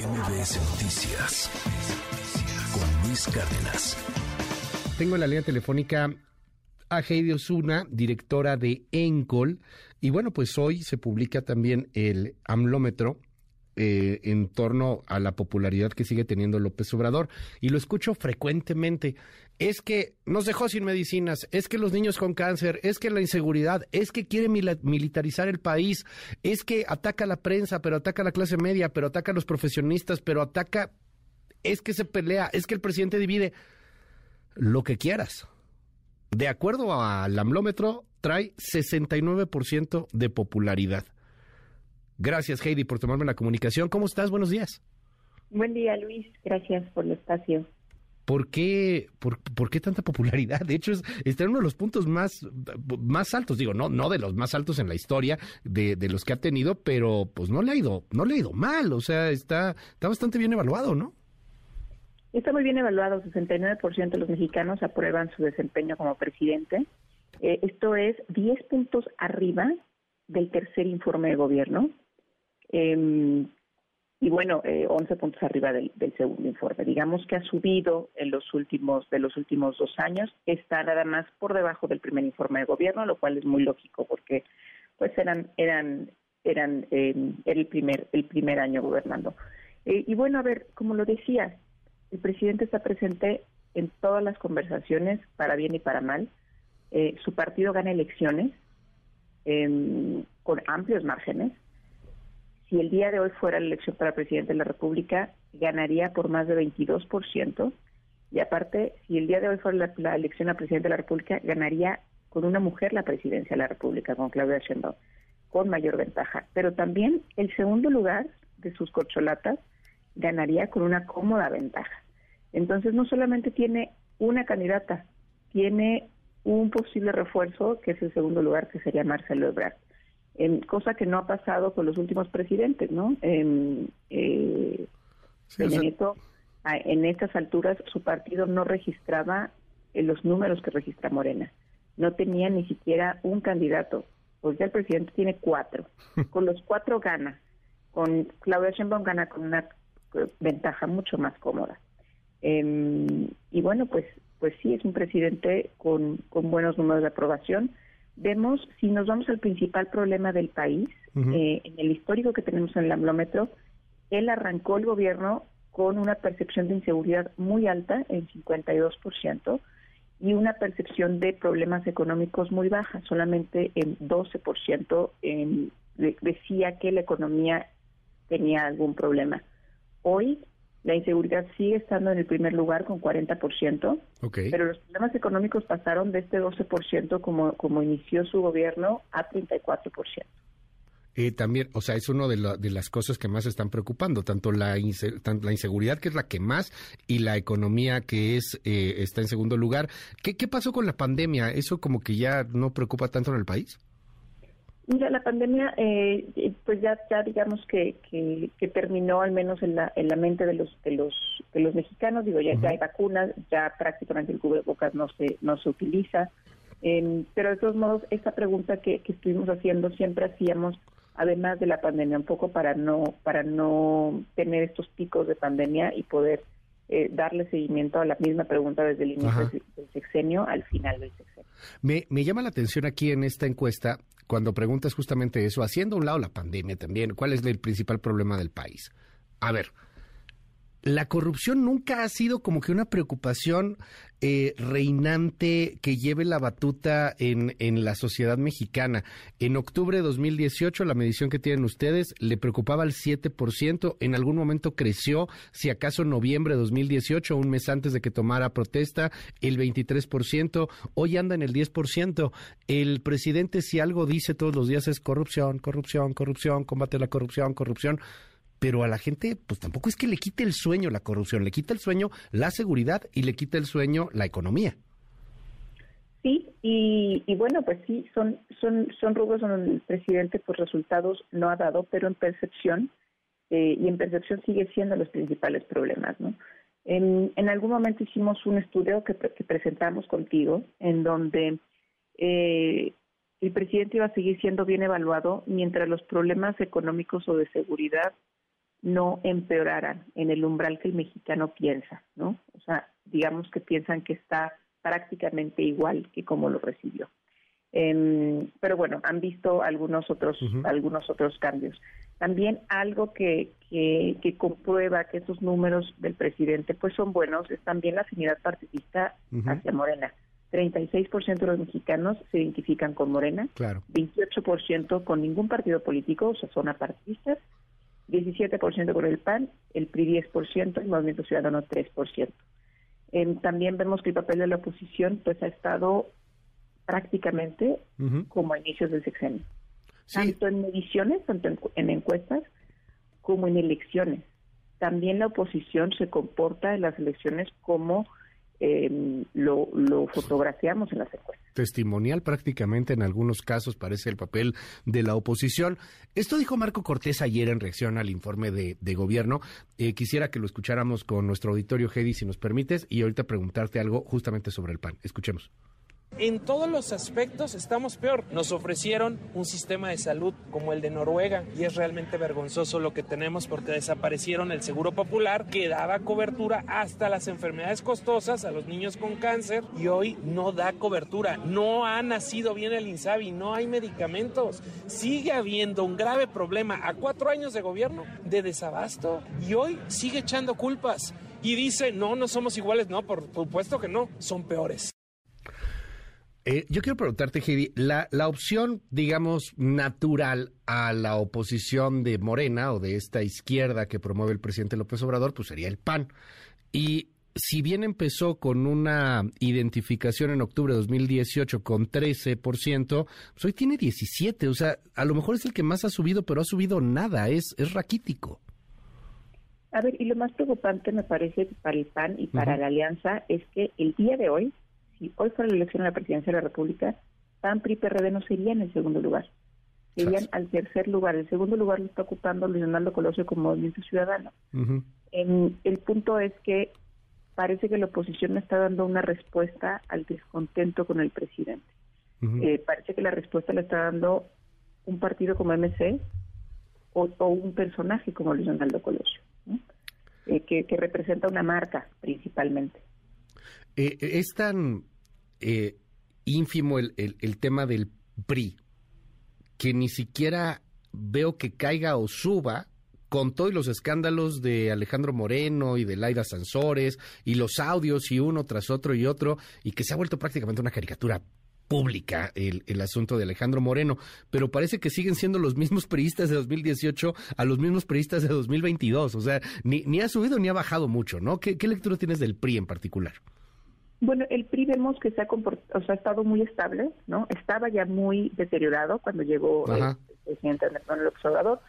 MBS Noticias con Luis Cárdenas. Tengo en la línea telefónica a Heidi Osuna, directora de ENCOL. Y bueno, pues hoy se publica también el AMLómetro eh, en torno a la popularidad que sigue teniendo López Obrador. Y lo escucho frecuentemente. Es que nos dejó sin medicinas, es que los niños con cáncer, es que la inseguridad, es que quiere militarizar el país, es que ataca a la prensa, pero ataca a la clase media, pero ataca a los profesionistas, pero ataca, es que se pelea, es que el presidente divide. Lo que quieras. De acuerdo al amlómetro, trae 69% de popularidad. Gracias, Heidi, por tomarme la comunicación. ¿Cómo estás? Buenos días. Buen día, Luis. Gracias por el espacio. ¿Por qué, por, qué tanta popularidad? De hecho, está en uno de los puntos más, más altos, digo, no, no de los más altos en la historia de, de, los que ha tenido, pero pues no le ha ido, no le ha ido mal, o sea, está, está bastante bien evaluado, ¿no? Está muy bien evaluado, 69% de los mexicanos aprueban su desempeño como presidente. Eh, esto es 10 puntos arriba del tercer informe de gobierno. Em, y bueno, eh, 11 puntos arriba del, segundo informe. Digamos que ha subido en los últimos de los últimos dos años. Está nada más por debajo del primer informe de gobierno, lo cual es muy lógico porque pues eran eran eran em, era el primer el primer año gobernando. Eh, y bueno, a ver, como lo decía, el presidente está presente en todas las conversaciones, para bien y para mal. Eh, su partido gana elecciones em, con amplios márgenes si el día de hoy fuera la elección para presidente de la República, ganaría por más de 22%. Y aparte, si el día de hoy fuera la, elección a presidente de la República, ganaría con una mujer la presidencia de la República, con Claudia Sheinbaum, con mayor ventaja. Pero también el segundo lugar de sus corcholatas ganaría con una cómoda ventaja. Entonces, no solamente tiene una candidata, tiene un posible refuerzo, que es el segundo lugar, que sería Marcelo Ebrard cosa que no ha pasado con los últimos presidentes, ¿no? Eh, en estas alturas su partido no registraba eh, los números que registra Morena. No tenía ni siquiera un candidato. Ya el presidente tiene cuatro. Con los cuatro gana. Con Claudia Sheinbaum gana con una eh, ventaja mucho más cómoda. Em, y bueno, pues pues sí, es un presidente con, con buenos números de aprobación vemos, si nos vamos al principal problema del país, eh, en el histórico que tenemos en el amblómetro, él arrancó el gobierno con una percepción de inseguridad muy alta, el 52%, y una percepción de problemas económicos muy baja, solamente el 12% en, decía que la economía tenía algún problema. Hoy la inseguridad sigue estando en el primer lugar con 40%, pero los problemas económicos pasaron de este 12% como, como inició su gobierno a 34%. Eh, también, o sea, es una de, de, las cosas que más están preocupando, tanto la, la inseguridad, que es la que más, y la economía, que es eh, está en segundo lugar. ¿Qué, ¿Qué pasó con la pandemia? ¿Eso como que ya no preocupa tanto en el país? Mira, la pandemia, eh, pues ya, ya digamos que, que, terminó al menos en la, en la mente de los, de los, de los mexicanos. Digo, ya, hay vacunas, ya prácticamente el cubrebocas no se, no se utiliza. Em, pero de todos modos, esta pregunta que, que estuvimos haciendo siempre hacíamos, además de la pandemia, un poco para no, para no tener estos picos de pandemia y poder eh, darle seguimiento a la misma pregunta desde el inicio del sexenio al final del sexenio. Me, me llama la atención aquí en esta encuesta cuando preguntas justamente eso, haciendo a un lado la pandemia también, ¿cuál es el principal problema del país? A ver, la corrupción nunca ha sido como que una preocupación eh, reinante que lleve la batuta en, en, la sociedad mexicana. En octubre de 2018, la medición que tienen ustedes le preocupaba al 7%, en algún momento creció, si acaso en noviembre de 2018, un mes antes de que tomara protesta, el 23%, hoy anda en el 10%. El presidente si algo dice todos los días es corrupción, corrupción, corrupción, combate la corrupción, corrupción pero a la gente, pues tampoco es que le quite el sueño la corrupción, le quita el sueño la seguridad y le quita el sueño la economía. Sí, y, bueno, pues sí, son, son, son rubros donde el presidente pues resultados no ha dado, pero en percepción, eh, y en percepción sigue siendo los principales problemas, ¿no? En, en algún momento hicimos un estudio que, presentamos contigo, en donde eh, el presidente iba a seguir siendo bien evaluado mientras los problemas económicos o de seguridad no empeoraran en el umbral que el mexicano piensa, ¿no? O sea, digamos que piensan que está prácticamente igual que como lo recibió. Em, pero bueno, han visto algunos otros, algunos otros cambios. También algo que, que, comprueba que esos números del presidente pues son buenos es también la afinidad partidista hacia Morena. 36% de los mexicanos se identifican con Morena, claro. 28% con ningún partido político, o sea, son apartistas, 17% con el PAN, el PRI 10% y el Movimiento Ciudadano 3%. Eh, también vemos que el papel de la oposición pues ha estado prácticamente como a inicios del sexenio, tanto en mediciones, tanto en, encuestas como en elecciones. También la oposición se comporta en las elecciones como eh, lo, lo, fotografiamos en las encuestas. Testimonial prácticamente en algunos casos parece el papel de la oposición. Esto dijo Marco Cortés ayer en reacción al informe de, gobierno. Eh, quisiera que lo escucháramos con nuestro auditorio, Hedy, si nos permites, y ahorita preguntarte algo justamente sobre el PAN. Escuchemos. En todos los aspectos estamos peor. Nos ofrecieron un sistema de salud como el de Noruega y es realmente vergonzoso lo que tenemos porque desaparecieron el seguro popular que daba cobertura hasta las enfermedades costosas a los niños con cáncer y hoy no da cobertura. No ha nacido bien el INSABI, no hay medicamentos. Sigue habiendo un grave problema a cuatro años de gobierno de desabasto y hoy sigue echando culpas y dice, no, no somos iguales. No, por supuesto que no, son peores. Eh, yo quiero preguntarte, Heidi, la, la opción, digamos, natural a la oposición de Morena o de esta izquierda que promueve el presidente López Obrador, pues sería el PAN. Y si bien empezó con una identificación en octubre de 2018 con 13%, pues hoy tiene 17%. O sea, a lo mejor es el que más ha subido, pero ha subido nada. Es, es raquítico. A ver, y lo más preocupante me parece para el PAN y para la alianza es que el día de hoy si hoy fuera la elección a la presidencia de la República, PAN, PRI, PRD no serían el segundo lugar. Serían al tercer lugar. El segundo lugar lo está ocupando Luis Donaldo Colosio como Movimiento Ciudadano. en, el punto es que parece que la oposición no está dando una respuesta al descontento con el presidente. Eh, parece que la respuesta la está dando un partido como MC o, un personaje como Luis Donaldo Colosio, eh, que, que representa una marca principalmente. Eh, es tan eh, ínfimo el, el, tema del PRI que ni siquiera veo que caiga o suba con todos los escándalos de Alejandro Moreno y de Laida Sansores y los audios y uno tras otro y otro y que se ha vuelto prácticamente una caricatura pública el, el, asunto de Alejandro Moreno, pero parece que siguen siendo los mismos periodistas de 2018 a los mismos periodistas de 2022, o sea, ni, ni ha subido ni ha bajado mucho, ¿no? ¿Qué, qué lectura tienes del PRI en particular? Bueno, el PRI vemos que se ha, o sea, ha estado muy estable, ¿no? Estaba ya muy deteriorado cuando llegó el presidente López Obrador,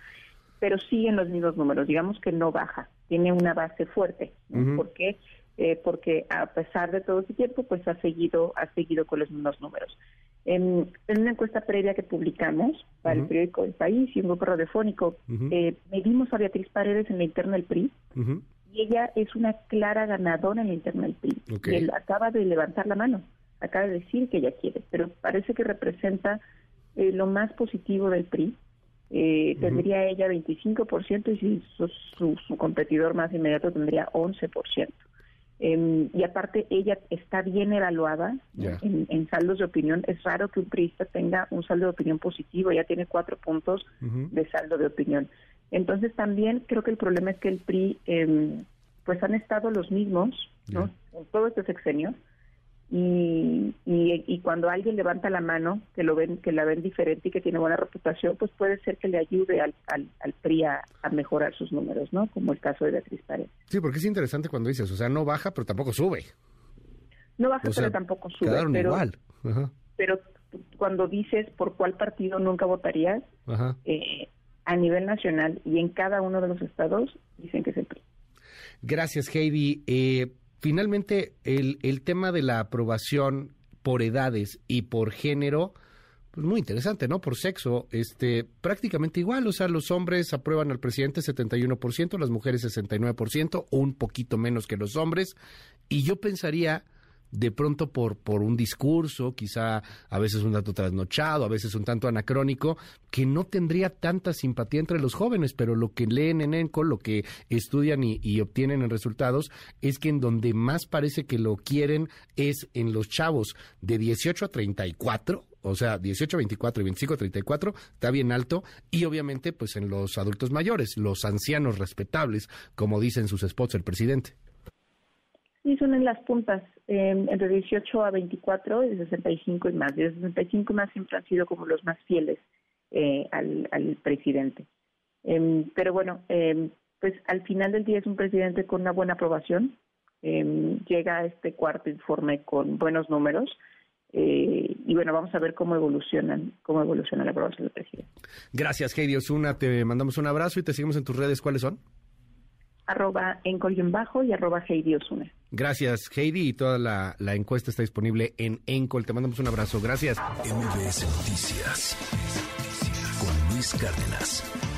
pero sigue en los mismos números, digamos que no baja, tiene una base fuerte, ¿Por qué? Eh, porque a pesar de todo ese tiempo, pues ha seguido, ha seguido con los mismos números. En, una encuesta previa que publicamos para el periódico El País y un grupo radiofónico, eh, medimos a Beatriz Paredes en la interna del PRI y ella es una clara ganadora en la interna del PRI. Él acaba de levantar la mano, acaba de decir que ella quiere, pero parece que representa eh, lo más positivo del PRI. Eh, tendría ella 25% y si su, su, competidor más inmediato tendría 11%. Eh, em, y aparte ella está bien evaluada en, saldos de opinión. Es raro que un priista tenga un saldo de opinión positivo, ya tiene cuatro puntos de saldo de opinión. Entonces también creo que el problema es que el PRI, eh, pues han estado los mismos, ¿no? En todo este sexenio. Y, y, cuando alguien levanta la mano, que lo ven, que la ven diferente y que tiene buena reputación, pues puede ser que le ayude al, al, PRI a, mejorar sus números, ¿no? Como el caso de Beatriz Paredes. Sí, porque es interesante cuando dices, o sea, no baja, pero tampoco sube. No baja, pero tampoco sube. Quedaron igual. Pero cuando dices por cuál partido nunca votarías, eh, a nivel nacional y en cada uno de los estados dicen que es el PRI. Gracias, Heidi. Eh, finalmente, el, el tema de la aprobación por edades y por género, pues muy interesante, ¿no? Por sexo, este, prácticamente igual, o sea, los hombres aprueban al presidente 71%, las mujeres 69%, un poquito menos que los hombres, y yo pensaría de pronto por, por un discurso, quizá a veces un tanto trasnochado, a veces un tanto anacrónico, que no tendría tanta simpatía entre los jóvenes, pero lo que leen en ENCO, lo que estudian y, y obtienen en resultados, es que en donde más parece que lo quieren es en los chavos de 18 a 34, o sea, 18, 24 y 25, 34, está bien alto, y obviamente pues en los adultos mayores, los ancianos respetables, como dicen sus spots el presidente. Sí, son en las puntas, eh, entre 18 a 24 y de 65 y más. De 65 y más siempre han sido como los más fieles eh, al, al, presidente. Eh, pero bueno, pues al final del día es un presidente con una buena aprobación. llega a este cuarto informe con buenos números. Eh, y bueno, vamos a ver cómo evolucionan, cómo evoluciona la aprobación del presidente. Gracias, Heidi Osuna. Te mandamos un abrazo y te seguimos en tus redes. ¿Cuáles son? Arroba en bajo y arroba Heidi Osuna. Gracias, Heidi. Y toda la, la, encuesta está disponible en Encol. Te mandamos un abrazo. Gracias. MBS Noticias con Luis Cárdenas.